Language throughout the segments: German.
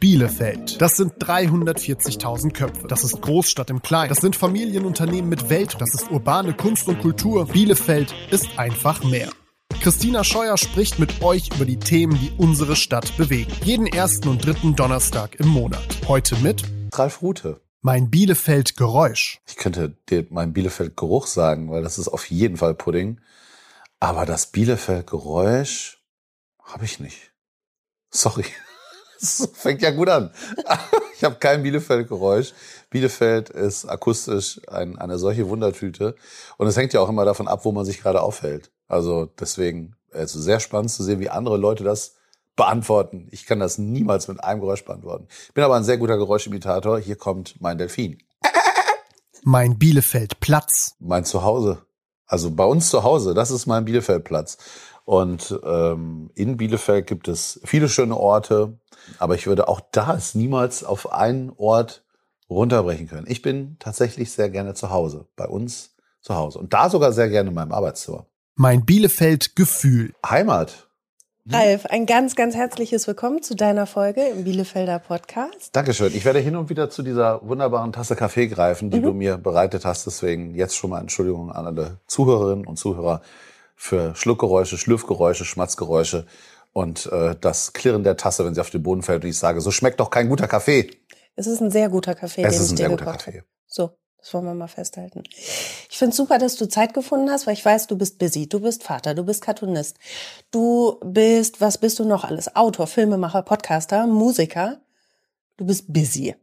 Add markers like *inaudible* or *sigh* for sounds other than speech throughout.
Bielefeld. Das sind 340.000 Köpfe. Das ist Großstadt im Kleinen. Das sind Familienunternehmen mit Welt. Das ist urbane Kunst und Kultur. Bielefeld ist einfach mehr. Christina Scheuer spricht mit euch über die Themen, die unsere Stadt bewegen. Jeden ersten und dritten Donnerstag im Monat. Heute mit Ralf Rute. Mein Bielefeld Geräusch. Ich könnte dir mein Bielefeld Geruch sagen, weil das ist auf jeden Fall Pudding. Aber das Bielefeld Geräusch habe ich nicht. Sorry. Das fängt ja gut an. *laughs* Ich habe kein Bielefeld-Geräusch. Bielefeld ist akustisch ein, eine solche Wundertüte. Und es hängt ja auch immer davon ab, wo man sich gerade aufhält. Also deswegen, es ist sehr spannend zu sehen, wie andere Leute das beantworten. Ich kann das niemals mit einem Geräusch beantworten. Ich bin aber ein sehr guter Geräuschimitator. Hier kommt mein Delfin. *laughs* Mein Bielefeld-Platz. Mein Zuhause. Also bei uns zu Hause, das ist mein Bielefeld-Platz. Und ähm, in Bielefeld gibt es viele schöne Orte, aber ich würde auch das niemals auf einen Ort runterbrechen können. Ich bin tatsächlich sehr gerne zu Hause, bei uns zu Hause. Und da sogar sehr gerne in meinem Arbeitszimmer. Mein Bielefeld-Gefühl. Heimat. Ralf, ein ganz, ganz herzliches Willkommen zu deiner Folge im Bielefelder Podcast. Dankeschön. Ich werde hin und wieder zu dieser wunderbaren Tasse Kaffee greifen, die mhm. du mir bereitet hast. Deswegen jetzt schon mal Entschuldigung an alle Zuhörerinnen und Zuhörer für Schluckgeräusche, Schlürfgeräusche, Schmatzgeräusche und äh, das Klirren der Tasse, wenn sie auf den Boden fällt und ich sage, so schmeckt doch kein guter Kaffee. Es ist ein sehr guter Kaffee. Es ist ein sehr guter Kaffee. So, das wollen wir mal festhalten. Ich finde es super, dass du Zeit gefunden hast, weil ich weiß, du bist busy. Du bist Vater, du bist Cartoonist. Du bist, was bist du noch alles? Autor, Filmemacher, Podcaster, Musiker. Du bist busy.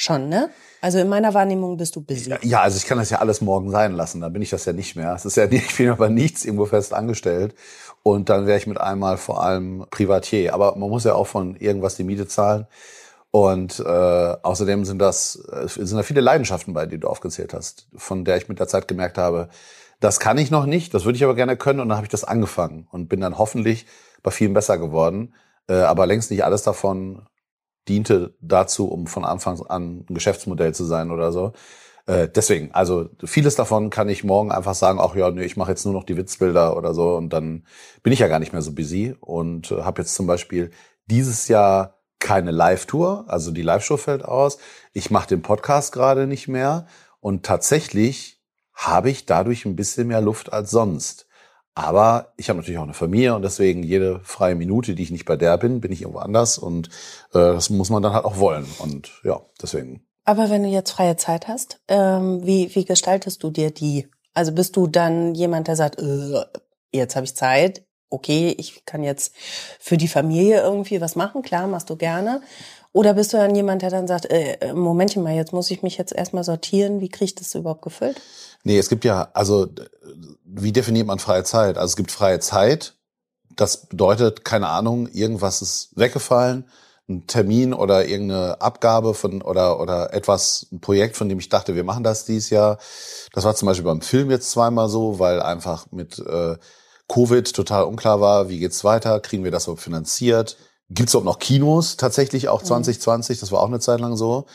Schon, ne? Also in meiner Wahrnehmung bist du busy. Ja, also ich kann das ja alles morgen sein lassen. Dann bin ich das ja nicht mehr. Es ist ja nicht, *laughs* ich bin aber nichts irgendwo fest angestellt. Und dann wäre ich mit einmal vor allem Privatier. Aber man muss ja auch von irgendwas die Miete zahlen. Und äh, außerdem sind das äh, sind da viele Leidenschaften bei, die du aufgezählt hast, von der ich mit der Zeit gemerkt habe, das kann ich noch nicht, das würde ich aber gerne können. Und dann habe ich das angefangen und bin dann hoffentlich bei vielen besser geworden. Äh, aber längst nicht alles davon diente dazu, um von Anfang an ein Geschäftsmodell zu sein oder so. Äh, deswegen, also vieles davon kann ich morgen einfach sagen, ach ja, nee, ich mache jetzt nur noch die Witzbilder oder so und dann bin ich ja gar nicht mehr so busy und äh, habe jetzt zum Beispiel dieses Jahr keine Live-Tour, also die Live-Show fällt aus. Ich mache den Podcast gerade nicht mehr und tatsächlich habe ich dadurch ein bisschen mehr Luft als sonst. Aber ich habe natürlich auch eine Familie und deswegen jede freie Minute, die ich nicht bei der bin, bin ich irgendwo anders und äh, das muss man dann halt auch wollen. Und ja, deswegen. Aber wenn du jetzt freie Zeit hast, ähm, wie, wie gestaltest du dir die? Also bist du dann jemand, der sagt, äh, jetzt habe ich Zeit, okay, ich kann jetzt für die Familie irgendwie was machen, klar, machst du gerne. Oder bist du dann jemand, der dann sagt, äh, Momentchen mal, jetzt muss ich mich jetzt erstmal sortieren, wie kriege ich das überhaupt gefüllt? Nee, es gibt ja, also wie definiert man freie Zeit? Also es gibt freie Zeit, das bedeutet, keine Ahnung, irgendwas ist weggefallen, ein Termin oder irgendeine Abgabe von oder oder etwas, ein Projekt, von dem ich dachte, wir machen das dieses Jahr. Das war zum Beispiel beim Film jetzt zweimal so, weil einfach mit äh, Covid total unklar war, wie geht's weiter, kriegen wir das überhaupt finanziert? Gibt's überhaupt noch Kinos tatsächlich auch 2020? Mhm. Das war auch eine Zeit lang so.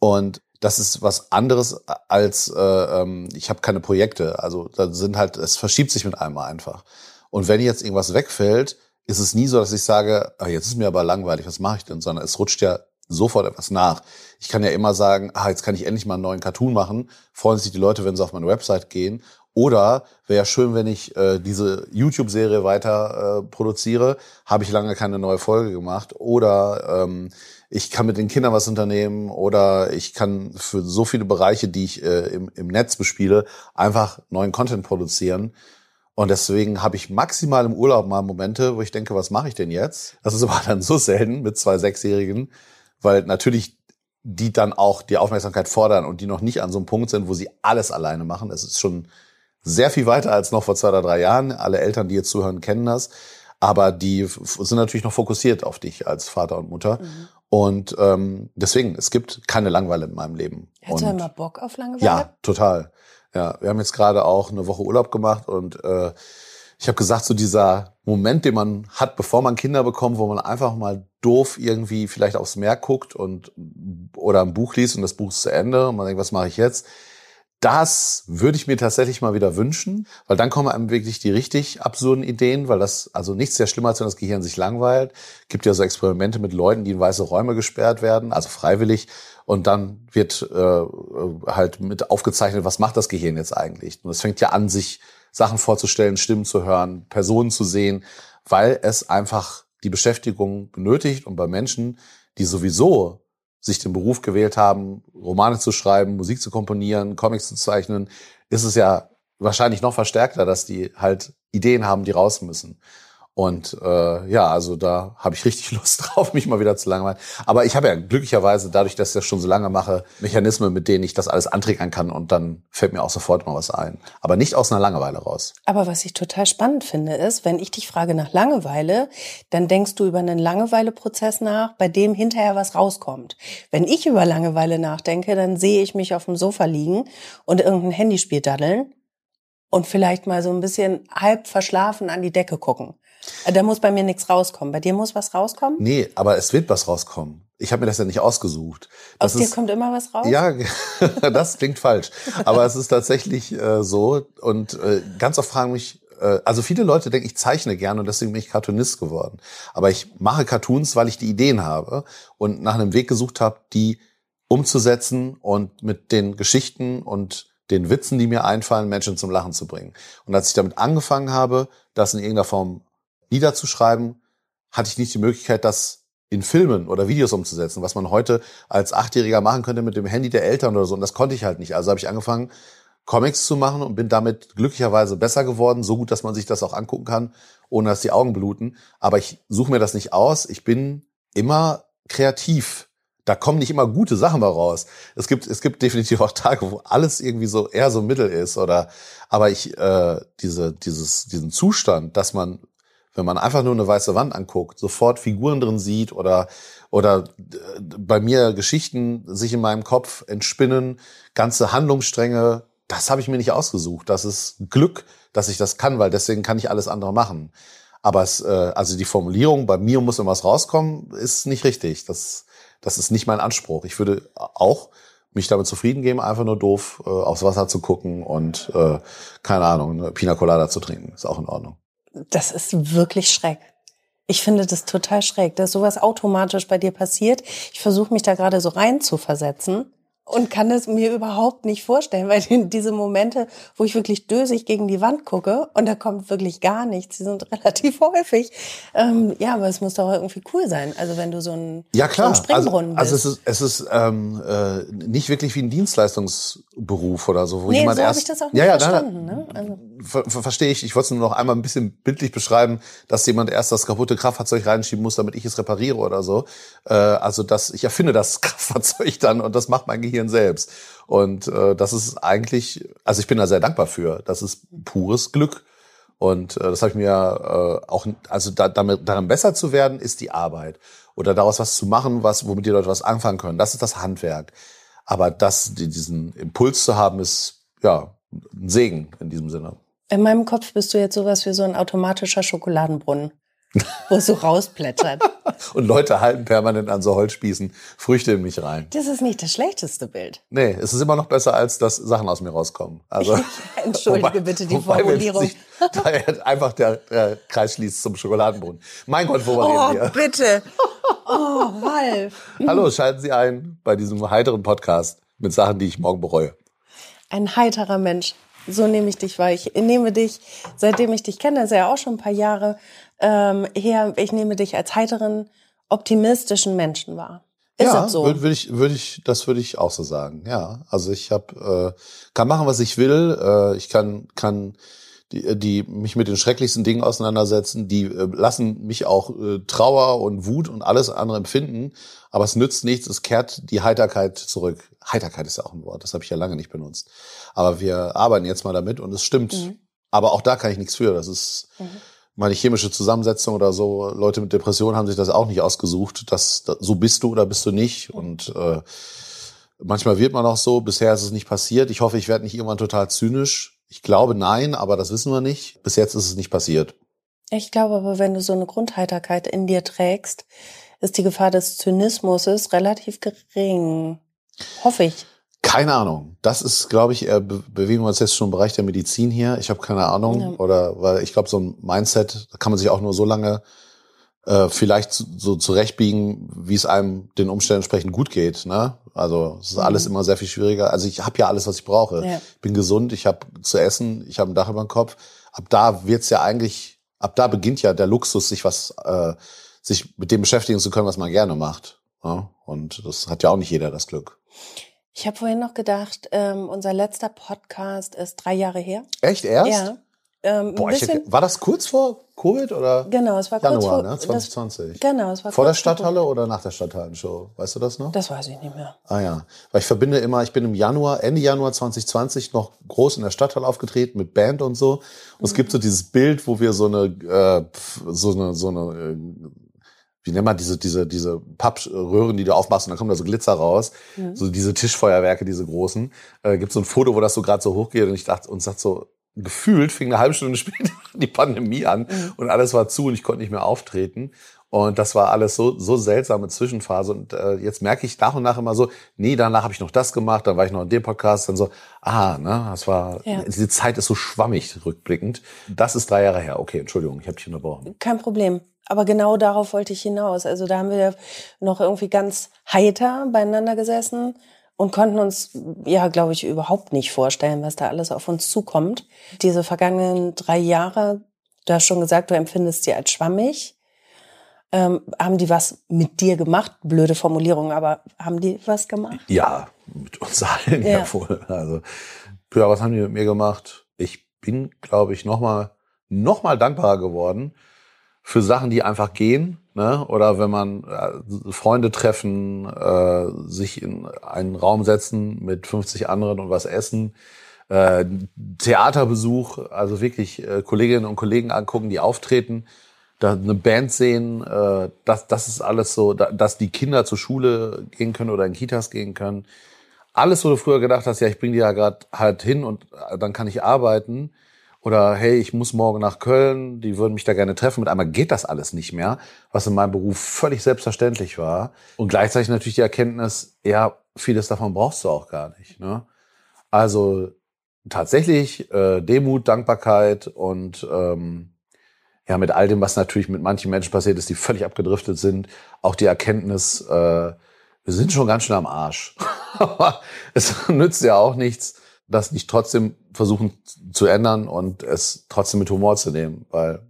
Und das ist was anderes als äh, ähm, ich habe keine Projekte. Also da sind halt, es verschiebt sich mit einmal einfach. Und wenn jetzt irgendwas wegfällt, ist es nie so, dass ich sage, ah, jetzt ist mir aber langweilig, was mache ich denn? Sondern es rutscht ja sofort etwas nach. Ich kann ja immer sagen, ah, jetzt kann ich endlich mal einen neuen Cartoon machen. Freuen sich die Leute, wenn sie auf meine Website gehen. Oder wäre ja schön, wenn ich äh, diese YouTube-Serie weiter äh, produziere. Habe ich lange keine neue Folge gemacht. Oder ähm, ich kann mit den Kindern was unternehmen oder ich kann für so viele Bereiche, die ich äh, im, im Netz bespiele, einfach neuen Content produzieren. Und deswegen habe ich maximal im Urlaub mal Momente, wo ich denke, was mache ich denn jetzt? Das ist aber *laughs* dann so selten mit zwei Sechsjährigen, weil natürlich die dann auch die Aufmerksamkeit fordern und die noch nicht an so einem Punkt sind, wo sie alles alleine machen. Es ist schon sehr viel weiter als noch vor zwei oder drei Jahren. Alle Eltern, die jetzt zuhören, kennen das. Aber die sind natürlich noch fokussiert auf dich als Vater und Mutter. Mhm. Und ähm, deswegen, es gibt keine Langeweile in meinem Leben. Hättest du immer Bock auf Langeweile? Ja, total. Ja, wir haben jetzt gerade auch eine Woche Urlaub gemacht und äh, ich habe gesagt, so dieser Moment, den man hat, bevor man Kinder bekommt, wo man einfach mal doof irgendwie vielleicht aufs Meer guckt und oder ein Buch liest und das Buch ist zu Ende und man denkt, was mache ich jetzt? Das würde ich mir tatsächlich mal wieder wünschen, weil dann kommen einem wirklich die richtig absurden Ideen, weil das, also nichts sehr schlimmer, als wenn das Gehirn sich langweilt. Gibt ja so Experimente mit Leuten, die in weiße Räume gesperrt werden, also freiwillig. Und dann wird äh, halt mit aufgezeichnet, was macht das Gehirn jetzt eigentlich. Und es fängt ja an, sich Sachen vorzustellen, Stimmen zu hören, Personen zu sehen, weil es einfach die Beschäftigung benötigt und bei Menschen, die sowieso sich den Beruf gewählt haben, Romane zu schreiben, Musik zu komponieren, Comics zu zeichnen, ist es ja wahrscheinlich noch verstärkter, dass die halt Ideen haben, die raus müssen. Und äh, ja, also da habe ich richtig *laughs* Lust drauf, mich mal wieder zu langweilen. Aber ich habe ja glücklicherweise, dadurch, dass ich das schon so lange mache, Mechanismen, mit denen ich das alles antriggern kann und dann fällt mir auch sofort mal was ein. Aber nicht aus einer Langeweile raus. Aber was ich total spannend finde, ist, wenn ich dich frage nach Langeweile, dann denkst du über einen Langeweileprozess nach, bei dem hinterher was rauskommt. Wenn ich über Langeweile nachdenke, dann sehe ich mich auf dem Sofa liegen und irgendein Handyspiel daddeln und vielleicht mal so ein bisschen halb verschlafen an die Decke gucken. Da muss bei mir nichts rauskommen. Bei dir muss was rauskommen? Nee, aber es wird was rauskommen. Ich habe mir das ja nicht ausgesucht. Das Aus dir kommt immer was raus? Ja, *laughs* das klingt falsch. Aber es ist tatsächlich äh, so. Und äh, ganz oft fragen mich, äh, also viele Leute denken, ich zeichne gerne und deswegen bin ich Cartoonist geworden. Aber ich mache Cartoons, weil ich die Ideen habe und nach einem Weg gesucht habe, die umzusetzen und mit den Geschichten und den Witzen, die mir einfallen, Menschen zum Lachen zu bringen. Und als ich damit angefangen habe, das in irgendeiner Form niederzuschreiben, hatte ich nicht die Möglichkeit, das in Filmen oder Videos umzusetzen, was man heute als Achtjähriger machen könnte mit dem Handy der Eltern oder so. Und das konnte ich halt nicht. Also habe ich angefangen, Comics zu machen und bin damit glücklicherweise besser geworden, so gut, dass man sich das auch angucken kann, ohne dass die Augen bluten. Aber ich suche mir das nicht aus. Ich bin immer kreativ. Da kommen nicht immer gute Sachen mal raus. Es gibt, es gibt definitiv auch Tage, wo alles irgendwie so eher so mittel ist oder, aber ich, äh, diese, dieses, diesen Zustand, dass man wenn man einfach nur eine weiße Wand anguckt, sofort Figuren drin sieht oder oder äh, bei mir Geschichten sich in meinem Kopf entspinnen, ganze Handlungsstränge, das habe ich mir nicht ausgesucht. Das ist Glück, dass ich das kann, weil deswegen kann ich alles andere machen. Aber es, äh, also die Formulierung, bei mir muss immer was rauskommen, ist nicht richtig. Das, das ist nicht mein Anspruch. Ich würde auch mich damit zufrieden geben, einfach nur doof äh, aufs Wasser zu gucken und äh, keine Ahnung, eine Pina Colada zu trinken. Ist auch in Ordnung das ist wirklich schreck. Ich finde das total schräg, dass sowas automatisch bei dir passiert. Ich versuche mich da gerade so rein zu versetzen und kann es mir überhaupt nicht vorstellen, *laughs* weil diese Momente, wo ich wirklich dösig gegen die Wand gucke und da kommt wirklich gar nichts, die sind *laughs* relativ häufig. Ähm, ja, aber es muss doch irgendwie cool sein. Also wenn du so ein, ja, klar. So ein Springbrunnen also, bist. Also es ist, es ist ähm, äh, nicht wirklich wie ein Dienstleistungsberuf oder so, wo nee, jemand so erst. ich das auch nicht ja, ja, verstanden. Ne? Also. Ver ver verstehe ich. Ich wollte es nur noch einmal ein bisschen bildlich beschreiben, dass jemand erst das kaputte Kraftfahrzeug reinschieben muss, damit ich es repariere oder so. Äh, also dass ich erfinde das *laughs* Kraftfahrzeug dann und das macht mein Gehirn selbst. Und äh, das ist eigentlich, also ich bin da sehr dankbar für. Das ist pures Glück. Und äh, das habe ich mir äh, auch, also da, damit, daran besser zu werden, ist die Arbeit. Oder daraus was zu machen, was, womit die Leute was anfangen können. Das ist das Handwerk. Aber das, diesen Impuls zu haben, ist ja ein Segen in diesem Sinne. In meinem Kopf bist du jetzt sowas wie so ein automatischer Schokoladenbrunnen *laughs* wo es so rausplätschert. *laughs* Und Leute halten permanent an so Holzspießen Früchte in mich rein. Das ist nicht das schlechteste Bild. Nee, es ist immer noch besser, als dass Sachen aus mir rauskommen. Also, *laughs* Entschuldige wobei, bitte die Formulierung. Sich, da einfach der, der, Kreis schließt zum Schokoladenbrunnen. Mein Gott, worüber oh, reden wir? bitte. Oh, Ralf. Hallo, schalten Sie ein bei diesem heiteren Podcast mit Sachen, die ich morgen bereue. Ein heiterer Mensch. So nehme ich dich wahr. Ich nehme dich, seitdem ich dich kenne, das ist ja auch schon ein paar Jahre, ähm, her, ich nehme dich als heiteren, optimistischen Menschen wahr. Ist ja, das so? Würde würd ich, würde ich, das würde ich auch so sagen. Ja, also ich habe, äh, kann machen, was ich will. Äh, ich kann, kann die, die mich mit den schrecklichsten Dingen auseinandersetzen. Die äh, lassen mich auch äh, Trauer und Wut und alles andere empfinden. Aber es nützt nichts. Es kehrt die Heiterkeit zurück. Heiterkeit ist ja auch ein Wort. Das habe ich ja lange nicht benutzt. Aber wir arbeiten jetzt mal damit und es stimmt. Mhm. Aber auch da kann ich nichts für. Das ist mhm meine chemische Zusammensetzung oder so. Leute mit Depressionen haben sich das auch nicht ausgesucht. Das, das so bist du oder bist du nicht. Und äh, manchmal wird man auch so. Bisher ist es nicht passiert. Ich hoffe, ich werde nicht irgendwann total zynisch. Ich glaube nein, aber das wissen wir nicht. Bis jetzt ist es nicht passiert. Ich glaube aber, wenn du so eine Grundheiterkeit in dir trägst, ist die Gefahr des Zynismus relativ gering. Hoffe ich Keine Ahnung. Das ist, glaube ich, be bewegen wir uns jetzt schon im Bereich der Medizin hier. Ich habe keine Ahnung. Ja. Oder weil ich glaube, so ein Mindset kann man sich auch nur so lange äh, vielleicht so, zurechtbiegen, wie es einem den Umständen entsprechend gut geht. Ne? Also es ist alles immer sehr viel schwieriger. Also ich habe ja alles, was ich brauche. Ja. Ich bin gesund, ich habe zu essen, ich habe ein Dach über dem Kopf. Ab da wird's ja eigentlich, ab da beginnt ja der Luxus, sich was, äh, sich mit dem beschäftigen zu können, was man gerne macht. Ja? Und das hat ja auch nicht jeder das Glück. Ich habe vorhin noch gedacht, ähm, unser letzter Podcast ist drei Jahre her. Echt erst? Ja. Ähm, Boah, bisschen, war das kurz vor Covid oder? genau, es war kurz Januar, vor ne? das, 2020. Genau, es war vor der kurz vor- Stadthalle oder nach der Stadthallenshow? Weißt du das noch? Das weiß ich nicht mehr. Ah ja, weil ich verbinde immer, ich bin im Januar, Ende Januar 2020 noch groß in der Stadthalle aufgetreten mit Band und so. Und es gibt so dieses Bild, wo wir so eine, äh, so eine, so eine, äh, wie nennt man diese, diese, diese Pappröhren, die du aufmachst und dann kommt da so Glitzer raus. So diese Tischfeuerwerke, diese großen. Äh, gibt so ein Foto, wo das so gerade so hochgeht und ich dachte und sagt so, gefühlt fing eine halbe Stunde *laughs* später die Pandemie an und alles war zu und ich konnte nicht mehr auftreten. Und das war alles so, so seltsame Zwischenphase. Und äh, jetzt merke ich nach und nach immer so, nee, danach habe ich noch das gemacht, dann war ich noch in dem Podcast, dann so, ah, ne, das war, Ja. diese Zeit ist so schwammig rückblickend. Das ist drei Jahre her. Okay, Entschuldigung, ich habe dich unterbrochen. Kein Problem. Aber genau darauf wollte ich hinaus. Also da haben wir noch irgendwie ganz heiter beieinander gesessen und konnten uns, ja, glaube ich, überhaupt nicht vorstellen, was da alles auf uns zukommt. Diese vergangenen drei Jahre, du hast schon gesagt, du empfindest sie als schwammig. Ähm, haben die was mit dir gemacht? Blöde Formulierung, aber haben die was gemacht? Ja, mit uns allen ja, Ja. wohl. Also, ja, was haben die mit mir gemacht? Ich bin, glaube ich, noch mal, noch mal dankbarer geworden für Sachen, die einfach gehen. Ne? Oder wenn man äh, Freunde treffen, äh, sich in einen Raum setzen mit 50 anderen und was essen. Äh, Theaterbesuch, also wirklich äh, Kolleginnen und Kollegen angucken, die auftreten, da eine Band sehen, äh, das, das ist alles so, da, dass die Kinder zur Schule gehen können oder in Kitas gehen können. Alles, wo du früher gedacht hast, ja, ich bringe die ja gerade halt hin und äh, dann kann ich arbeiten. Oder hey, ich muss morgen nach Köln, die würden mich da gerne treffen. Mit einmal geht das alles nicht mehr, was in meinem Beruf völlig selbstverständlich war. Und gleichzeitig natürlich die Erkenntnis, ja, vieles davon brauchst du auch gar nicht. Ne? Also tatsächlich äh, Demut, Dankbarkeit und ähm, ja, mit all dem, was natürlich mit manchen Menschen passiert ist, die völlig abgedriftet sind, auch die Erkenntnis, äh, wir sind schon ganz schön am Arsch. *laughs* Aber es nützt ja auch nichts, das nicht trotzdem versuchen zu ändern und es trotzdem mit Humor zu nehmen, weil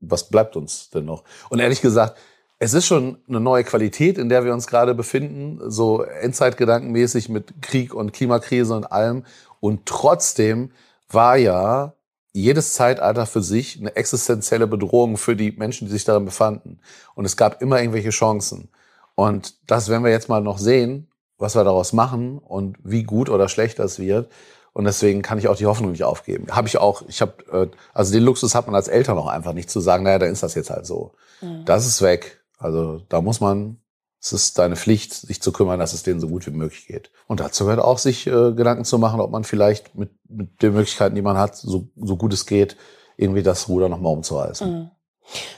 was bleibt uns denn noch? Und ehrlich gesagt, es ist schon eine neue Qualität, in der wir uns gerade befinden, so Endzeitgedankenmäßig mit Krieg und Klimakrise und allem. Und trotzdem war ja jedes Zeitalter für sich eine existenzielle Bedrohung für die Menschen, die sich darin befanden. Und es gab immer irgendwelche Chancen. Und das werden wir jetzt mal noch sehen, was wir daraus machen und wie gut oder schlecht das wird. Und deswegen kann ich auch die Hoffnung nicht aufgeben. Habe ich auch, ich habe, äh, also den Luxus hat man als Eltern auch einfach nicht zu sagen, naja, dann ist das jetzt halt so. Das ist weg. Also da muss man, es ist deine Pflicht, sich zu kümmern, dass es denen so gut wie möglich geht. Und dazu gehört auch, sich äh, Gedanken zu machen, ob man vielleicht mit, mit den Möglichkeiten, die man hat, so, so gut es geht, irgendwie das Ruder nochmal umzureißen.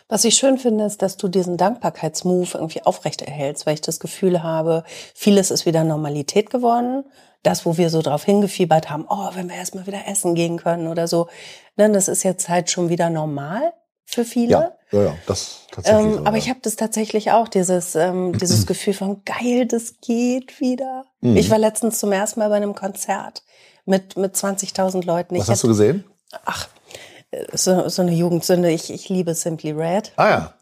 Was ich schön finde, ist, dass du diesen Dankbarkeitsmove irgendwie aufrechterhältst, weil ich das Gefühl habe, vieles ist wieder Normalität geworden. Das, wo wir so drauf hingefiebert haben, oh, wenn wir erstmal wieder essen gehen können oder so, ne, das ist jetzt halt schon wieder normal für viele. Ja, ja, ja, das tatsächlich. Ähm, aber ich habe das tatsächlich auch, dieses, ähm, *clears throat* dieses Gefühl von geil, das geht wieder. Mhm. Ich war letztens zum ersten Mal bei einem Konzert mit, mit 20.000 Leuten. Was ich hast du gesehen? ach, so, so eine Jugendsünde. Ich, ich liebe Simply Red. Ah ja.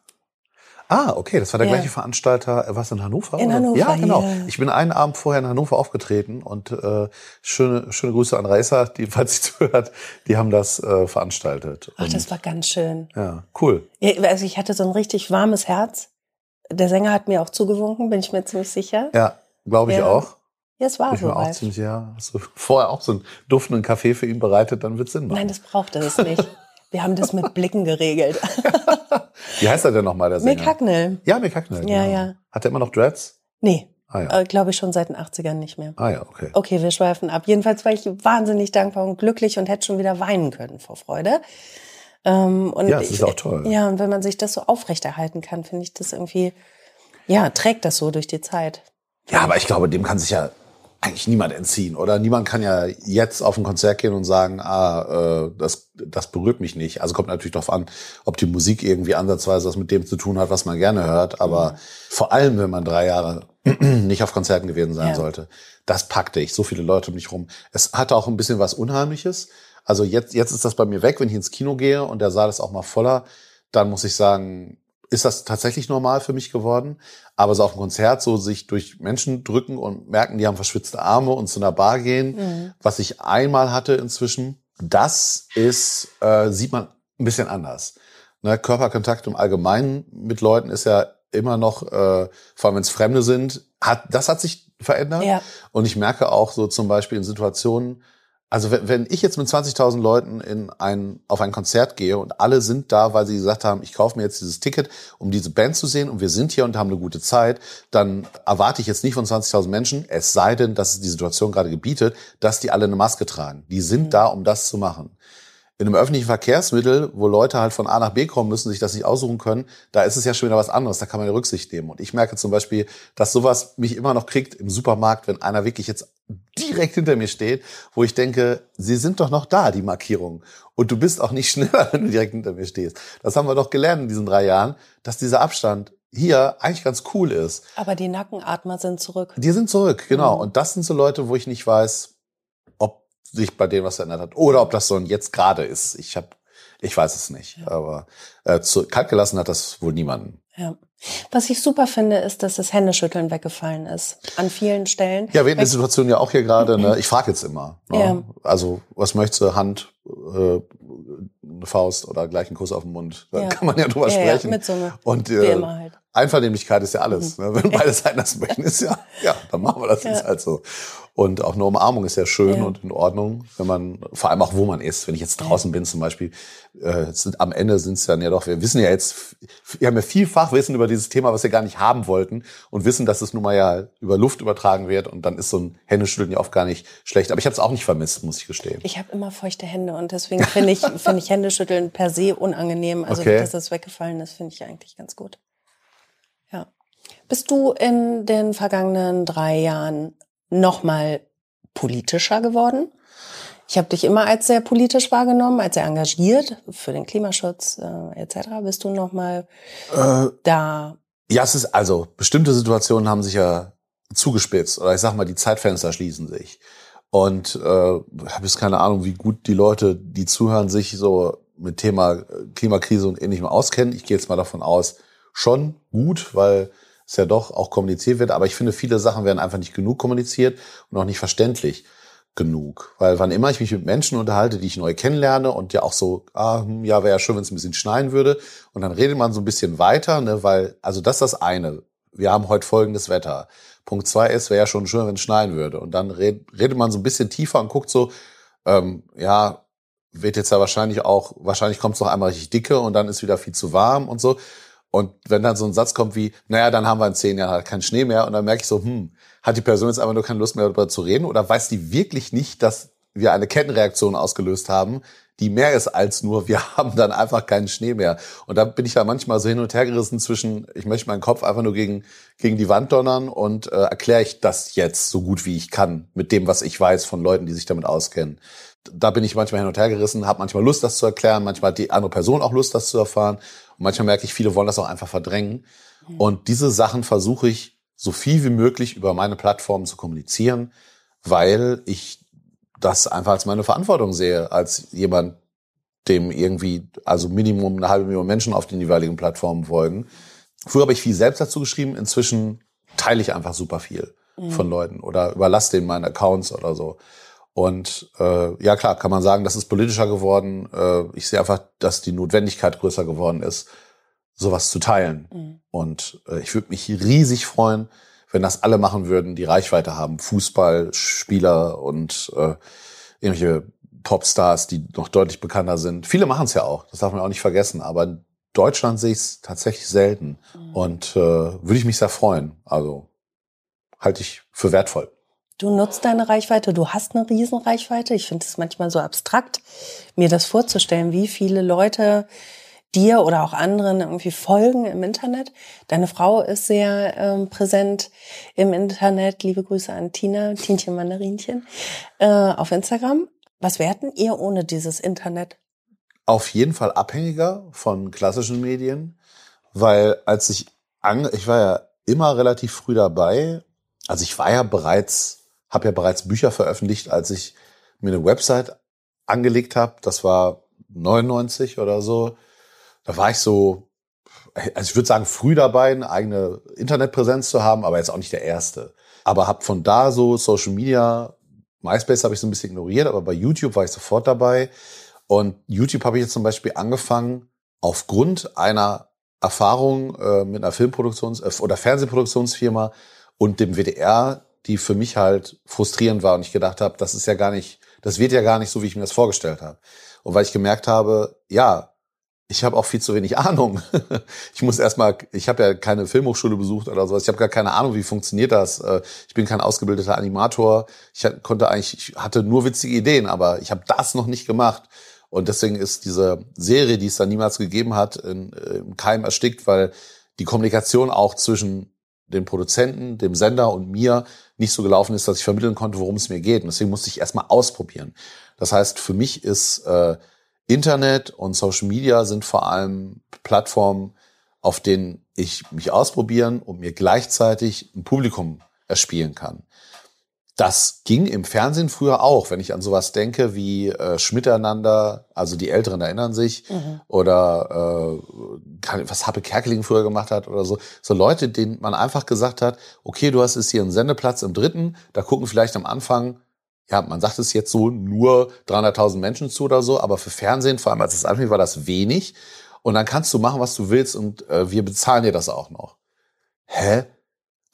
Ah, okay, das war der Ja. gleiche Veranstalter, was in Hannover? In oder? Hannover, Ja, genau. ja. Ich bin einen Abend vorher in Hannover aufgetreten und äh, schöne, schöne Grüße an Raisa, die, *laughs* falls sie zuhört, die haben das äh, veranstaltet. Ach, Und, das war ganz schön. ja, cool. Ja, also ich hatte so ein richtig warmes Herz. Der Sänger hat mir auch zugewunken, bin ich mir ziemlich sicher. Ja, glaube ich auch. Ja, es war ich so auch weit. ziemlich, ja. Hast du *laughs* vorher auch so einen duftenden Kaffee für ihn bereitet, dann wird's Sinn machen. Nein, das brauchte es nicht. Wir haben das mit Blicken geregelt. *laughs* Wie heißt er denn nochmal, der Sänger? Mick Hacknell. Ja, Mick Hacknell. Ja, genau. ja. Hat er immer noch Dreads? Nee, Ah ja. äh, glaube ich schon seit den 80ern nicht mehr. Ah ja, okay. Okay, wir schweifen ab. Jedenfalls war ich wahnsinnig dankbar und glücklich und hätte schon wieder weinen können vor Freude. Ähm, und Ja, das ich, ist auch toll. Ja, und wenn man sich das so aufrechterhalten kann, finde ich das irgendwie, ja, trägt das so durch die Zeit. Ja, aber ich glaube, dem kann sich ja eigentlich niemand entziehen. Oder niemand kann ja jetzt auf ein Konzert gehen und sagen, ah, äh, das, das berührt mich nicht. Also kommt natürlich darauf an, ob die Musik irgendwie ansatzweise was mit dem zu tun hat, was man gerne hört. Aber mhm. vor allem, wenn man drei Jahre *clears throat* nicht auf Konzerten gewesen sein ja. sollte, das packte ich. So viele Leute um mich rum. Es hatte auch ein bisschen was Unheimliches. Also jetzt, jetzt ist das bei mir weg, wenn ich ins Kino gehe und der Saal ist auch mal voller. Dann muss ich sagen, ist das tatsächlich normal für mich geworden. Aber so auf dem Konzert so sich durch Menschen drücken und merken, die haben verschwitzte Arme und zu einer Bar gehen, mhm. was ich einmal hatte inzwischen, das ist, äh, sieht man ein bisschen anders. Ne, Körperkontakt im Allgemeinen mit Leuten ist ja immer noch, äh, vor allem wenn es Fremde sind, hat, das hat sich verändert. Ja. Und ich merke auch so zum Beispiel in Situationen, also wenn, ich jetzt mit 20.000 Leuten in ein, auf ein Konzert gehe und alle sind da, weil sie gesagt haben, ich kaufe mir jetzt dieses Ticket, um diese Band zu sehen und wir sind hier und haben eine gute Zeit, dann erwarte ich jetzt nicht von 20.000 Menschen, es sei denn, dass es die Situation gerade gebietet, dass die alle eine Maske tragen. Die sind mhm. da, um das zu machen. In einem öffentlichen Verkehrsmittel, wo Leute halt von A nach B kommen müssen, sich das nicht aussuchen können, da ist es ja schon wieder was anderes, da kann man ja Rücksicht nehmen. Und ich merke zum Beispiel, dass sowas mich immer noch kriegt im Supermarkt, wenn einer wirklich jetzt direkt hinter mir steht, wo ich denke, sie sind doch noch da, die Markierungen. Und du bist auch nicht *laughs* schneller, wenn du direkt hinter mir stehst. Das haben wir doch gelernt in diesen drei Jahren, dass dieser Abstand hier eigentlich ganz cool ist. Aber die Nackenatmer sind zurück. Die sind zurück, genau. Mhm. Und das sind so Leute, wo ich nicht weiß, sich bei dem was verändert hat. Oder ob das so ein jetzt gerade ist. Ich habe, ich weiß es nicht. Ja. Aber äh, zu, kalt gelassen hat das wohl niemanden. Ja. Was ich super finde, ist, dass das Händeschütteln weggefallen ist. An vielen Stellen. Ja, wir hatten die Situation ja auch hier gerade. Ne? Ich frage jetzt immer. Ne? Ja. Also, was möchtest du? Hand, äh, eine Faust oder gleich einen Kuss auf den Mund. Da ja. kann man ja drüber ja, sprechen. Ja, mit Zunge. Und äh, Wie immer halt. Einvernehmlichkeit ist ja alles. Mhm. Ne? Wenn beide Seiten das möchten, ist ja, ja, dann machen wir das ja. jetzt halt so. Und auch eine Umarmung ist ja schön ja. und in Ordnung, wenn man, vor allem auch wo man ist. Wenn ich jetzt draußen bin zum Beispiel, äh, sind, am Ende sind es dann ja doch, wir wissen ja jetzt, wir haben ja vielfach Wissen über dieses Thema, was wir gar nicht haben wollten und wissen, dass es nun mal ja über Luft übertragen wird und dann ist so ein Händeschütteln ja oft gar nicht schlecht. Aber ich habe es auch nicht vermisst, muss ich gestehen. Ich habe immer feuchte Hände und deswegen finde ich, *laughs* finde ich Händeschütteln per se unangenehm. Also, okay. dass das weggefallen ist, finde ich eigentlich ganz gut. Bist du in den vergangenen drei Jahren nochmal politischer geworden? Ich habe dich immer als sehr politisch wahrgenommen, als sehr engagiert für den Klimaschutz äh, etc. Bist du nochmal äh, da? Ja, es ist also bestimmte Situationen haben sich ja zugespitzt oder ich sag mal die Zeitfenster schließen sich und äh, habe jetzt keine Ahnung, wie gut die Leute, die zuhören, sich so mit Thema Klimakrise und ähnlichem auskennen. Ich gehe jetzt mal davon aus, schon gut, weil es ja doch auch kommuniziert wird. Aber ich finde, viele Sachen werden einfach nicht genug kommuniziert und auch nicht verständlich genug. Weil wann immer ich mich mit Menschen unterhalte, die ich neu kennenlerne und ja auch so, ah, hm, ja, wäre ja schön, wenn es ein bisschen schneien würde. Und dann redet man so ein bisschen weiter, ne, weil, also das ist das eine. Wir haben heute folgendes Wetter. Punkt zwei ist, wäre ja schon schön, wenn es schneien würde. Und dann red, redet man so ein bisschen tiefer und guckt so, ähm, ja, wird jetzt ja wahrscheinlich auch, wahrscheinlich kommt es noch einmal richtig dicke und dann ist wieder viel zu warm und so. Und wenn dann so ein Satz kommt wie, naja, dann haben wir in zehn Jahren halt keinen Schnee mehr. Und dann merke ich so, hm, hat die Person jetzt einfach nur keine Lust mehr darüber zu reden? Oder weiß die wirklich nicht, dass wir eine Kettenreaktion ausgelöst haben, die mehr ist als nur, wir *laughs* haben dann einfach keinen Schnee mehr. Und da bin ich ja manchmal so hin und her gerissen zwischen, ich möchte meinen Kopf einfach nur gegen, gegen die Wand donnern und äh, erkläre ich das jetzt so gut wie ich kann mit dem, was ich weiß von Leuten, die sich damit auskennen da bin ich manchmal hin und her gerissen, habe manchmal Lust, das zu erklären, manchmal hat die andere Person auch Lust, das zu erfahren. Und manchmal merke ich, viele wollen das auch einfach verdrängen. Mhm. Und diese Sachen versuche ich so viel wie möglich über meine Plattform zu kommunizieren, weil ich das einfach als meine Verantwortung sehe, als jemand, dem irgendwie, also Minimum eine halbe Million Menschen auf den jeweiligen Plattformen folgen. Früher habe ich viel selbst dazu geschrieben, inzwischen teile ich einfach super viel mhm. von Leuten oder überlasse denen meine Accounts oder so. Und äh, ja klar, kann man sagen, das ist politischer geworden. Äh, ich sehe einfach, dass die Notwendigkeit größer geworden ist, sowas zu teilen. Mhm. Und äh, ich würde mich riesig freuen, wenn das alle machen würden, die Reichweite haben. Fußballspieler und äh, irgendwelche Popstars, die noch deutlich bekannter sind. Viele machen es ja auch, das darf man auch nicht vergessen. Aber in Deutschland sehe ich es tatsächlich selten. Mhm. Und äh, würde ich mich sehr freuen. Also halte ich für wertvoll. Du nutzt deine Reichweite, du hast eine Riesenreichweite. Ich finde es manchmal so abstrakt, mir das vorzustellen, wie viele Leute dir oder auch anderen irgendwie folgen im Internet. Deine Frau ist sehr ähm, präsent im Internet. Liebe Grüße an Tina, Tinchen Mandarinchen, äh, auf Instagram. Was werden ihr ohne dieses Internet? Auf jeden Fall abhängiger von klassischen Medien, weil als ich ich war ja immer relativ früh dabei. Also ich war ja bereits, habe ja bereits Bücher veröffentlicht, als ich mir eine Website angelegt habe. Das war 99 oder so. Da war ich so, also ich würde sagen, früh dabei, eine eigene Internetpräsenz zu haben, aber jetzt auch nicht der erste. Aber habe von da so Social Media, MySpace habe ich so ein bisschen ignoriert, aber bei YouTube war ich sofort dabei. Und YouTube habe ich jetzt zum Beispiel angefangen, aufgrund einer Erfahrung äh, mit einer Filmproduktions- äh, oder Fernsehproduktionsfirma und dem WDR, die für mich halt frustrierend war und ich gedacht habe, das ist ja gar nicht, das wird ja gar nicht so, wie ich mir das vorgestellt habe. Und weil ich gemerkt habe, ja, ich habe auch viel zu wenig *laughs* Ahnung. ich muss erstmal, ich habe ja keine Filmhochschule besucht oder sowas. Ich habe gar keine Ahnung, wie funktioniert das. Äh, ich bin kein ausgebildeter Animator. Ich konnte eigentlich, ich hatte nur witzige Ideen, aber ich habe das noch nicht gemacht. Und deswegen ist diese Serie, die es da niemals gegeben hat, in, äh, im Keim erstickt, weil die Kommunikation auch zwischen dem Produzenten, dem Sender und mir nicht so gelaufen ist, dass ich vermitteln konnte, worum es mir geht. Und deswegen musste ich erstmal ausprobieren. Das heißt, für mich ist äh, Internet und Social Media sind vor allem Plattformen, auf denen ich mich ausprobieren und mir gleichzeitig ein Publikum erspielen kann. Das ging im Fernsehen früher auch, wenn ich an sowas denke wie äh, Schmiteinander, also die Älteren erinnern sich, mhm. oder äh, was Happe Kerkeling früher gemacht hat oder so. So Leute, denen man einfach gesagt hat, okay, du hast jetzt hier einen Sendeplatz im dritten, da gucken vielleicht am Anfang ja, man sagt es jetzt so, nur 300.000 Menschen zu oder so, aber für Fernsehen, vor allem als es anfing, war das wenig. Und dann kannst du machen, was du willst und äh, wir bezahlen dir das auch noch. Hä?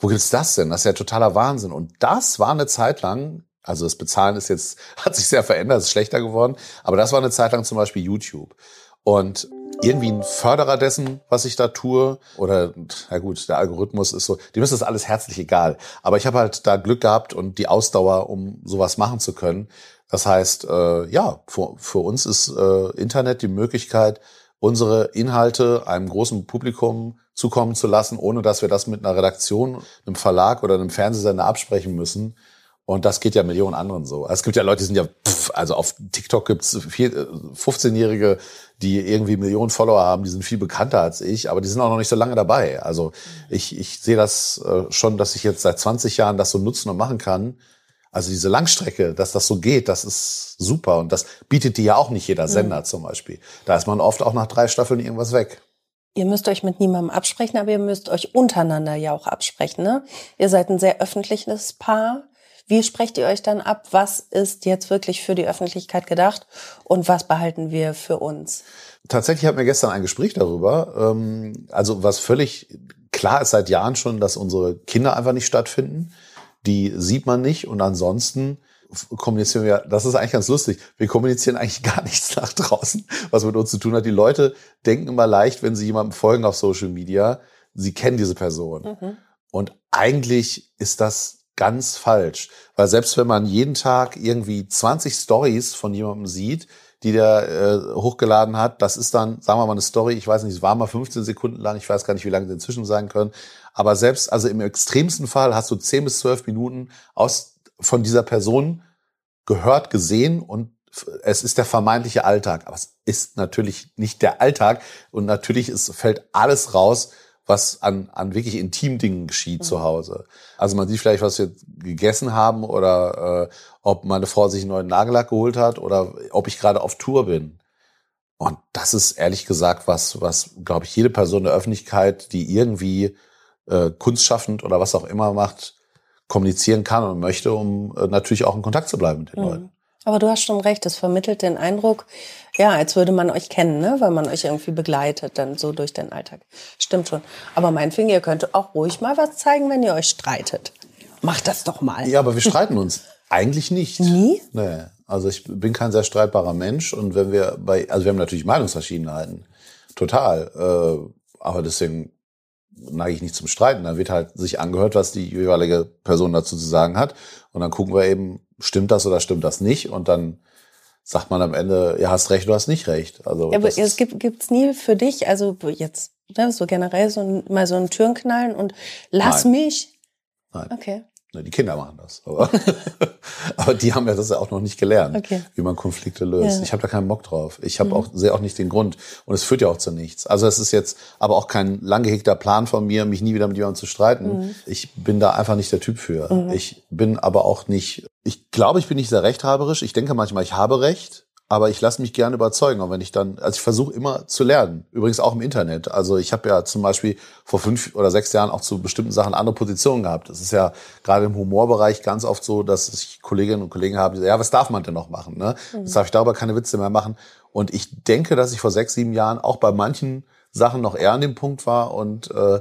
Wo gibt's das denn? Das ist ja totaler Wahnsinn. Und das war eine Zeit lang, also das Bezahlen ist jetzt, *laughs* hat sich sehr verändert, ist schlechter geworden, aber das war eine Zeit lang zum Beispiel YouTube. Und irgendwie ein Förderer dessen, was ich da tue. Oder, na gut, der Algorithmus ist so, dem ist das alles herzlich egal. Aber ich habe halt da Glück gehabt und die Ausdauer, um sowas machen zu können. Das heißt, äh, ja, für, für uns ist äh, Internet die Möglichkeit, unsere Inhalte einem großen Publikum zukommen zu lassen, ohne dass wir das mit einer Redaktion, einem Verlag oder einem Fernsehsender absprechen müssen. Und das geht ja Millionen anderen so. Es gibt ja Leute, die sind ja, pff, also auf TikTok gibt's 15-Jährige, die irgendwie Millionen Follower haben, die sind viel bekannter als ich, aber die sind auch noch nicht so lange dabei. Also ich, ich sehe das äh, schon, dass ich jetzt seit 20 Jahren das so nutzen und machen kann. Also diese Langstrecke, dass das so geht, das ist super. Und das bietet die ja auch nicht jeder Sender mhm. zum Beispiel. Da ist man oft auch nach drei Staffeln irgendwas weg. Ihr müsst euch mit niemandem absprechen, aber ihr müsst euch untereinander ja auch absprechen. Ne? Ihr seid ein sehr öffentliches Paar. Wie sprecht ihr euch dann ab? Was ist jetzt wirklich für die Öffentlichkeit gedacht und was behalten wir für uns? Tatsächlich hatten wir gestern ein Gespräch darüber. Ähm, also was völlig klar ist seit Jahren schon, dass unsere Kinder einfach nicht stattfinden. Die sieht man nicht und ansonsten kommunizieren wir, das ist eigentlich ganz lustig, wir kommunizieren eigentlich *laughs* gar nichts nach draußen, was mit uns zu tun hat. Die Leute denken immer leicht, wenn sie jemandem folgen auf Social Media, sie kennen diese Person. Mhm. Und eigentlich ist das ganz falsch. Weil selbst wenn man jeden Tag irgendwie 20 Stories von jemandem sieht, die der äh, hochgeladen hat, das ist dann, sagen wir mal, eine Story, ich weiß nicht, es war mal 15 Sekunden lang, ich weiß gar nicht, wie lange sie inzwischen sein können. Aber selbst, also im extremsten Fall hast du 10 bis 12 Minuten aus, von dieser Person gehört, gesehen und es ist der vermeintliche Alltag. Aber es ist natürlich nicht der Alltag und natürlich ist, fällt alles raus, was an, an wirklich intimen Dingen geschieht mhm. zu Hause. Also man sieht vielleicht, was wir gegessen haben oder äh, ob meine Frau sich einen neuen Nagellack geholt hat oder ob ich gerade auf Tour bin. Und das ist ehrlich gesagt was, was, glaube ich, jede Person der Öffentlichkeit, die irgendwie äh, kunstschaffend oder was auch immer macht, kommunizieren kann und möchte, um äh, natürlich auch in Kontakt zu bleiben mit den mhm. Leuten. Aber du hast schon recht, es vermittelt den Eindruck, ja, als würde man euch kennen, ne? weil man euch irgendwie begleitet, dann so durch den Alltag. Stimmt schon. Aber meinetwegen, ihr könnt auch ruhig mal was zeigen, wenn ihr euch streitet. Macht das doch mal. Ja, aber wir streiten uns *laughs* eigentlich nicht. Nie? Nee. Also ich bin kein sehr streitbarer Mensch und wenn wir bei, also wir haben natürlich Meinungsverschiedenheiten. Total. Äh, aber deswegen neige ich nicht zum Streiten. Da wird halt sich angehört, was die jeweilige Person dazu zu sagen hat. Und dann gucken wir eben, stimmt das oder stimmt das nicht? Und dann sagt man am Ende, ja, hast recht, du hast nicht recht. Also Ja, aber es gibt gibt's nie für dich, also jetzt ne, so generell so ein, mal so einen Türen knallen und lass Nein. mich. Nein. Okay. Ne, die Kinder machen das. Aber, *laughs* aber die haben ja das ja auch noch nicht gelernt, Okay. wie man Konflikte löst. Ja. Ich habe da keinen Bock drauf. Ich habe auch sehe auch nicht den Grund. Und es führt ja auch zu nichts. Also es ist jetzt aber auch kein lang gehegter Plan von mir, mich nie wieder mit jemandem zu streiten. Ich bin da einfach nicht der Typ für. Ich bin aber auch nicht, ich glaube, ich bin nicht sehr rechthaberisch. Ich denke manchmal, ich habe Recht. Aber ich lasse mich gerne überzeugen, und wenn ich dann, also ich versuche immer zu lernen. Übrigens auch im Internet. Also ich habe ja zum Beispiel vor fünf oder sechs Jahren auch zu bestimmten Sachen andere Positionen gehabt. Es ist ja gerade im Humorbereich ganz oft so, dass ich Kolleginnen und Kollegen habe, die sagen, ja, was darf man denn noch machen? Ne? Jetzt darf ich darüber keine Witze mehr machen. Und ich denke, dass ich vor sechs, sieben Jahren auch bei manchen Sachen noch eher an dem Punkt war und äh,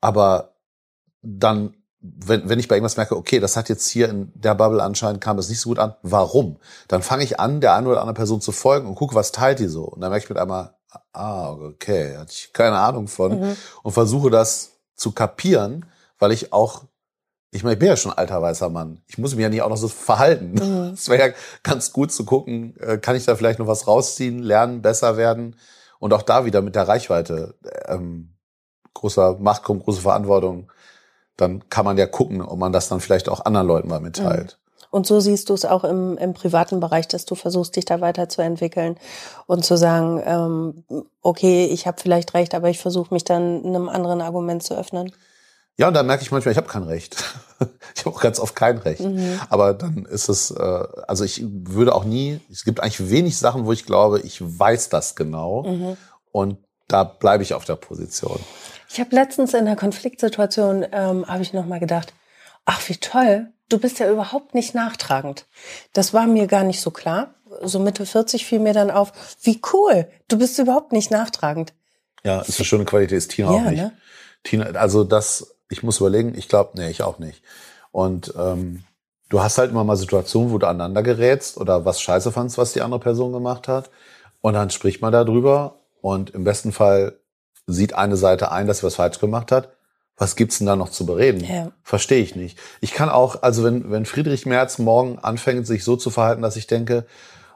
aber dann, wenn, wenn ich bei irgendwas merke, okay, das hat jetzt hier in der Bubble anscheinend kam das nicht so gut an, warum? Dann fange ich an, der einen oder anderen Person zu folgen und gucke, was teilt die so. Und dann merke ich mit einmal, ah, okay, hatte ich keine Ahnung von und versuche das zu kapieren, weil ich auch ich meine, ich bin ja schon ein alter weißer Mann. Ich muss mich ja nicht auch noch so verhalten. *laughs* Es wäre ja ganz gut zu gucken, äh, kann ich da vielleicht noch was rausziehen, lernen, besser werden und auch da wieder mit der Reichweite. Ähm, großer Macht kommt große Verantwortung. Dann kann man ja gucken, ob man das dann vielleicht auch anderen Leuten mal mitteilt. Und so siehst du es auch im, im privaten Bereich, dass du versuchst, dich da weiterzuentwickeln und zu sagen, ähm, okay, ich habe vielleicht recht, aber ich versuche mich dann einem anderen Argument zu öffnen. Ja, und dann merke ich manchmal, ich habe kein Recht. *laughs* ich habe auch ganz oft kein Recht. Aber dann ist es, äh, also ich würde auch nie, es gibt eigentlich wenig Sachen, wo ich glaube, ich weiß das genau. Und da bleibe ich auf der Position. Ich habe letztens in einer Konfliktsituation, ähm, habe ich nochmal gedacht, ach wie toll, du bist ja überhaupt nicht nachtragend. Das war mir gar nicht so klar. So Mitte 40 fiel mir dann auf, wie cool, du bist überhaupt nicht nachtragend. Ja, ist eine schöne Qualität, ist Tina Ja, auch nicht. ne? Tina, also das, ich muss überlegen, ich glaube, nee, ich auch nicht. Und ähm, du hast halt immer mal Situationen, wo du aneinander gerätst oder was scheiße fandst, was die andere Person gemacht hat. Und dann spricht man darüber und im besten Fall sieht eine Seite ein, dass sie was falsch gemacht hat. Was gibt's denn da noch zu bereden? Ja. Verstehe ich nicht. Ich kann auch, also wenn, wenn Friedrich Merz morgen anfängt, sich so zu verhalten, dass ich denke,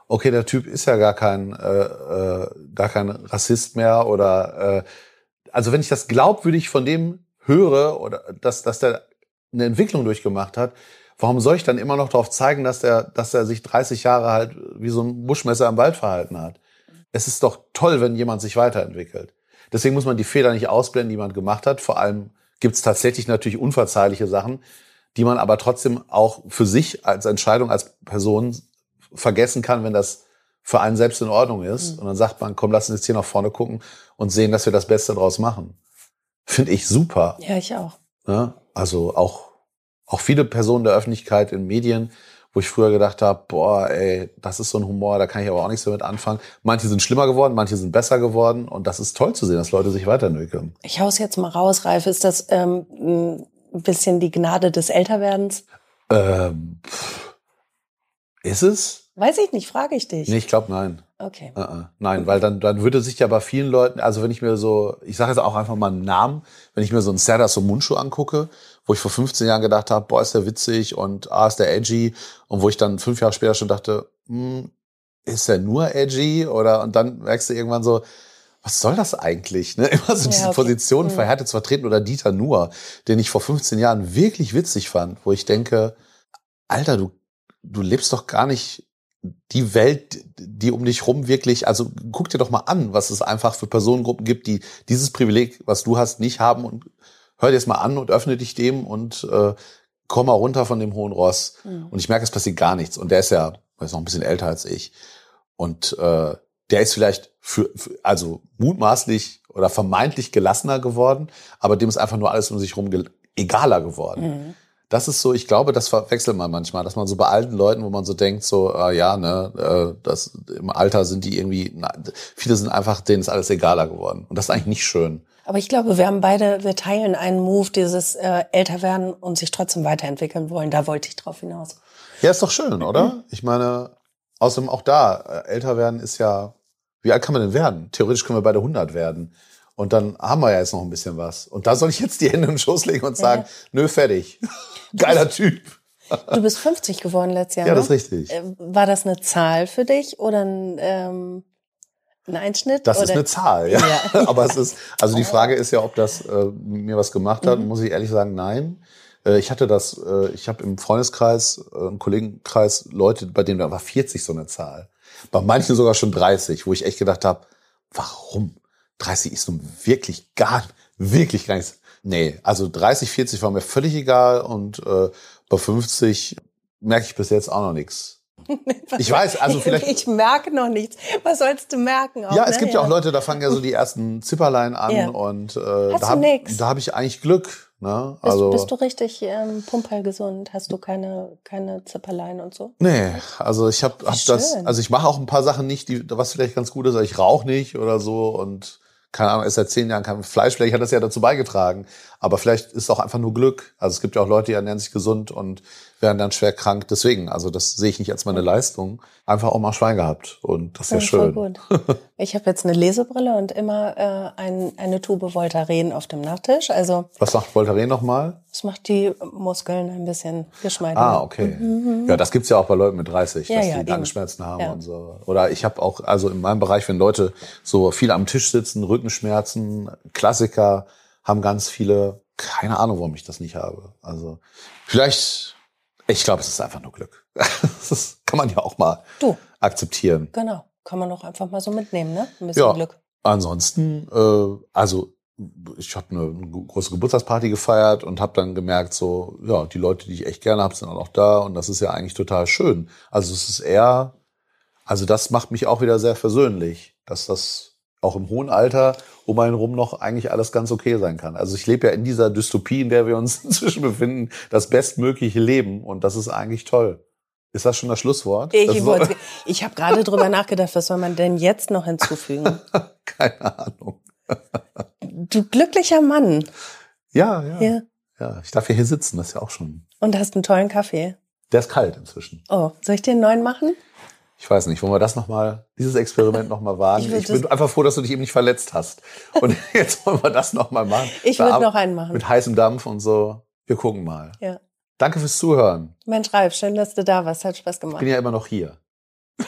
okay, der Typ ist ja gar kein, äh, äh, gar kein Rassist mehr oder äh, also wenn ich das glaubwürdig von dem höre oder dass, dass der eine Entwicklung durchgemacht hat, warum soll ich dann immer noch darauf zeigen, dass der, dass er sich 30 Jahre halt wie so ein Buschmesser im Wald verhalten hat? Es ist doch toll, wenn jemand sich weiterentwickelt. Deswegen muss man die Fehler nicht ausblenden, die man gemacht hat. Vor allem gibt es tatsächlich natürlich unverzeihliche Sachen, die man aber trotzdem auch für sich als Entscheidung als Person vergessen kann, wenn das für einen selbst in Ordnung ist. Und dann sagt man, komm, lass uns jetzt hier nach vorne gucken und sehen, dass wir das Beste draus machen. Finde ich super. Ja, ich auch. Ne? Also auch, auch viele Personen der Öffentlichkeit in Medien, wo ich früher gedacht habe, boah, ey, das ist so ein Humor, da kann ich aber auch nichts damit anfangen. Manche sind schlimmer geworden, manche sind besser geworden und das ist toll zu sehen, dass Leute sich weiterentwickeln. Ich hau's jetzt mal raus, Ralf. Ist das ähm, ein bisschen die Gnade des Älterwerdens? Ähm, ist es? Weiß ich nicht, frage ich dich. Nee, ich glaube nein. Okay. Äh, äh, Nein, weil dann, dann würde sich ja bei vielen Leuten, also wenn ich mir so, ich sage jetzt auch einfach mal einen Namen, wenn ich mir so einen Serdar Somuncu angucke, wo ich vor 15 Jahren gedacht habe, boah, ist der witzig und ah, ist der edgy und wo ich dann fünf Jahre später schon dachte, hm, ist der nur edgy oder und dann merkst du irgendwann so, was soll das eigentlich? Ne? *laughs* Immer so Ja, diese okay. Position Mhm. verhärtet zu vertreten oder Dieter Nuhr, den ich vor 15 Jahren wirklich witzig fand, wo ich denke, Alter, du, du lebst doch gar nicht die Welt, die um dich rum wirklich, also guck dir doch mal an, was es einfach für Personengruppen gibt, die dieses Privileg, was du hast, nicht haben und hör dir es mal an und öffne dich dem und äh, komm mal runter von dem hohen Ross. Mhm. Und ich merke, es passiert gar nichts. Und der ist ja, der ist noch ein bisschen älter als ich. Und äh, der ist vielleicht für, für also mutmaßlich oder vermeintlich gelassener geworden, aber dem ist einfach nur alles um sich rum egaler geworden. Mhm. Das ist so, ich glaube, das verwechselt man manchmal, dass man so bei alten Leuten, wo man so denkt, so, äh, ja, ne, äh, das im Alter sind die irgendwie, na, viele sind einfach, denen ist alles egaler geworden. Und das ist eigentlich nicht schön. Aber ich glaube, wir haben beide, wir teilen einen Move, dieses äh, älter werden und sich trotzdem weiterentwickeln wollen. Da wollte ich drauf hinaus. Ja, ist doch schön, oder? Ich meine, außerdem auch da, äh, älter werden ist ja, wie alt kann man denn werden? Theoretisch können wir beide 100 werden. Und dann haben wir ja jetzt noch ein bisschen was. Und da soll ich jetzt die Hände im Schoß legen und sagen, nö, fertig. Geiler Typ. Du bist 50 geworden letztes Jahr. Ja, ne? das ist richtig. Äh, War das eine Zahl für dich oder ein, ähm, ein Einschnitt? Das oder? ist eine Zahl, ja. Ja. *laughs* Aber es ist, also die Frage ist ja, ob das äh, mir was gemacht hat. Mhm. Muss ich ehrlich sagen, nein. Äh, ich hatte das, äh, ich habe im Freundeskreis, äh, im Kollegenkreis Leute, bei denen da war 40 so eine Zahl. Bei manchen sogar schon 30, wo ich echt gedacht habe, warum? 30 ist nun wirklich gar, wirklich gar nichts. Nee, also 30, 40 war mir völlig egal und äh, bei 50 merke ich bis jetzt auch noch nichts. *laughs* Ich weiß, also vielleicht. Ich merke noch nichts. Was sollst du merken? Auch, Ja, es ne? gibt ja auch Leute, da fangen ja so die ersten Zipperlein an Ja. und äh, Hast da du habe hab ich eigentlich Glück. Ne? Bist, Also bist du richtig ähm, pumperlgesund? Hast du keine, keine Zipperlein und so? nee, also ich habe hab das, schön. also ich mache auch ein paar Sachen nicht, die was vielleicht ganz gut ist. aber Ich rauche nicht oder so und keine Ahnung, ist seit zehn Jahren kein Fleisch. Vielleicht hat das ja dazu beigetragen, aber vielleicht ist es auch einfach nur Glück. Also es gibt ja auch Leute, die ernähren sich gesund und werden dann schwer krank. Deswegen, also das sehe ich nicht als meine Leistung. Einfach auch mal Schwein gehabt und das ist ja schön. gut. Ich habe jetzt eine Lesebrille und immer äh, ein, eine Tube Voltaren auf dem Nachttisch. Also Was sagt Voltaren nochmal? es macht die Muskeln ein bisschen geschmeidiger. Ah, okay. Ja, das gibt's ja auch bei Leuten mit 30, Mhm. Ja, dass ja, die. Nackenschmerzen haben Ja. und so. Oder ich habe auch, also in meinem Bereich, wenn Leute so viel am Tisch sitzen, Rückenschmerzen, Klassiker, haben ganz viele, keine Ahnung, warum ich das nicht habe. Also vielleicht, ich glaube, es ist einfach nur Glück. *laughs* Das kann man ja auch mal Du, akzeptieren. genau. Kann man doch einfach mal so mitnehmen, ne? Ein bisschen Ja. Glück. Ansonsten, äh, also ich habe eine große Geburtstagsparty gefeiert und habe dann gemerkt, so ja, die Leute, die ich echt gerne habe, sind auch noch da und das ist ja eigentlich total schön. Also es ist eher, also das macht mich auch wieder sehr versöhnlich, dass das auch im hohen Alter um einen rum noch eigentlich alles ganz okay sein kann. Also ich lebe ja in dieser Dystopie, in der wir uns *laughs* inzwischen befinden, das bestmögliche Leben und das ist eigentlich toll. Ist das schon das Schlusswort? Ich, ich habe gerade drüber nachgedacht, was soll man denn jetzt noch hinzufügen? *laughs* keine Ahnung. Du glücklicher Mann. Ja, ja. Ja. Ja, ich darf ja hier sitzen, das ist ja auch schon. Und hast einen tollen Kaffee. Der ist kalt inzwischen. Oh, soll ich dir einen neuen machen? Ich weiß nicht, wollen wir das noch mal, dieses Experiment noch mal wagen? Ich Ich, bin einfach froh, dass du dich eben nicht verletzt hast. Und *laughs* jetzt wollen wir das noch mal machen. Ich würde noch einen machen. Mit heißem Dampf und so. Wir gucken mal. Ja. Danke fürs Zuhören. Mensch, Ralf, schön, dass du da warst. Hat Spaß Ich gemacht. bin ja immer noch hier.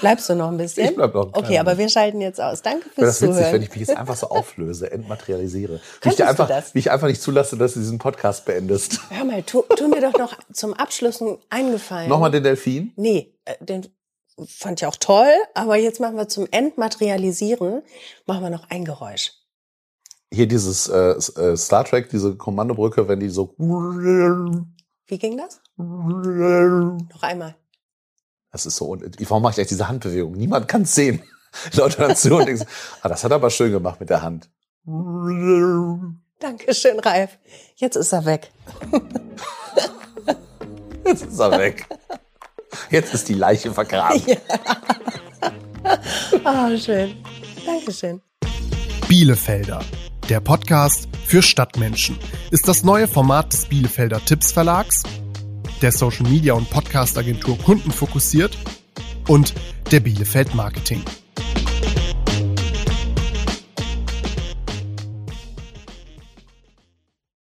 Bleibst du noch ein bisschen? Ich bleib noch Okay, kleinen aber Moment. wir schalten jetzt aus. Danke fürs das witzig, Zuhören. wenn ich mich jetzt einfach so *laughs* auflöse, entmaterialisiere. Wie ich, einfach, wie ich einfach nicht zulasse, dass du diesen Podcast beendest. Hör mal, tu, tu mir doch noch zum Abschluss einen eingefallen. Nochmal den Delfin. Nee, äh, den fand ich auch toll, aber jetzt machen wir zum Entmaterialisieren, machen wir noch ein Geräusch. Hier dieses äh, äh, Star Trek, diese Kommandobrücke, wenn die so Wie ging das? Noch einmal. Das ist so. Warum mache ich gleich diese Handbewegung? Niemand kann es sehen. *laughs* Leute hören zu und denken, ah, das hat er aber schön gemacht mit der Hand. Dankeschön, Ralf. Jetzt ist er weg. *laughs* Jetzt ist er weg. *laughs* Jetzt ist die Leiche vergraben. *laughs* Ah, schön. Dankeschön. Bielefelder. Der Podcast für Stadtmenschen ist das neue Format des Bielefelder Tipps Verlags, der Social Media und Podcast Agentur Kunden fokussiert und der Bielefeld Marketing.